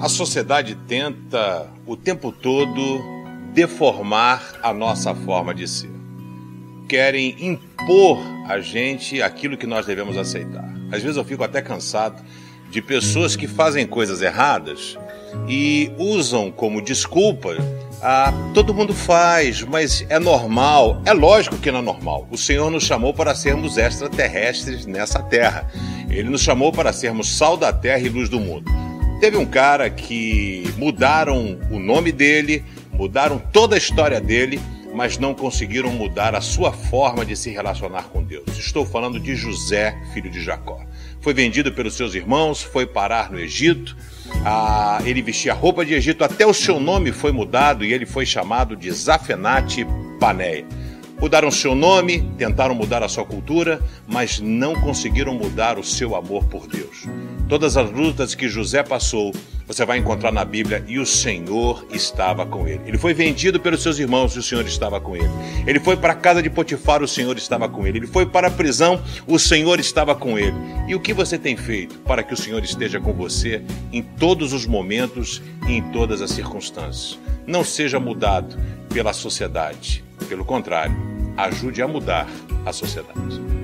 A sociedade tenta o tempo todo deformar a nossa forma de ser. Querem impor a gente aquilo que nós devemos aceitar. Às vezes eu fico até cansado de pessoas que fazem coisas erradas e usam como desculpa ah, todo mundo faz, mas é normal. É lógico que não é normal. O Senhor nos chamou para sermos extraterrestres nessa terra. Ele nos chamou para sermos sal da terra e luz do mundo. Teve um cara que mudaram o nome dele, mudaram toda a história dele, mas não conseguiram mudar a sua forma de se relacionar com Deus. Estou falando de José, filho de Jacó. Foi vendido pelos seus irmãos, foi parar no Egito. Ah, ele vestia roupa de Egito, até o seu nome foi mudado e ele foi chamado de Zafenate Paneia. Mudaram seu nome, tentaram mudar a sua cultura, mas não conseguiram mudar o seu amor por Deus. Todas as lutas que José passou, você vai encontrar na Bíblia e o Senhor estava com ele. Ele foi vendido pelos seus irmãos e o Senhor estava com ele. Ele foi para a casa de Potifar, o Senhor estava com ele. Ele foi para a prisão, o Senhor estava com ele. E o que você tem feito para que o Senhor esteja com você em todos os momentos e em todas as circunstâncias? Não seja mudado pela sociedade pelo contrário, ajude a mudar a sociedade.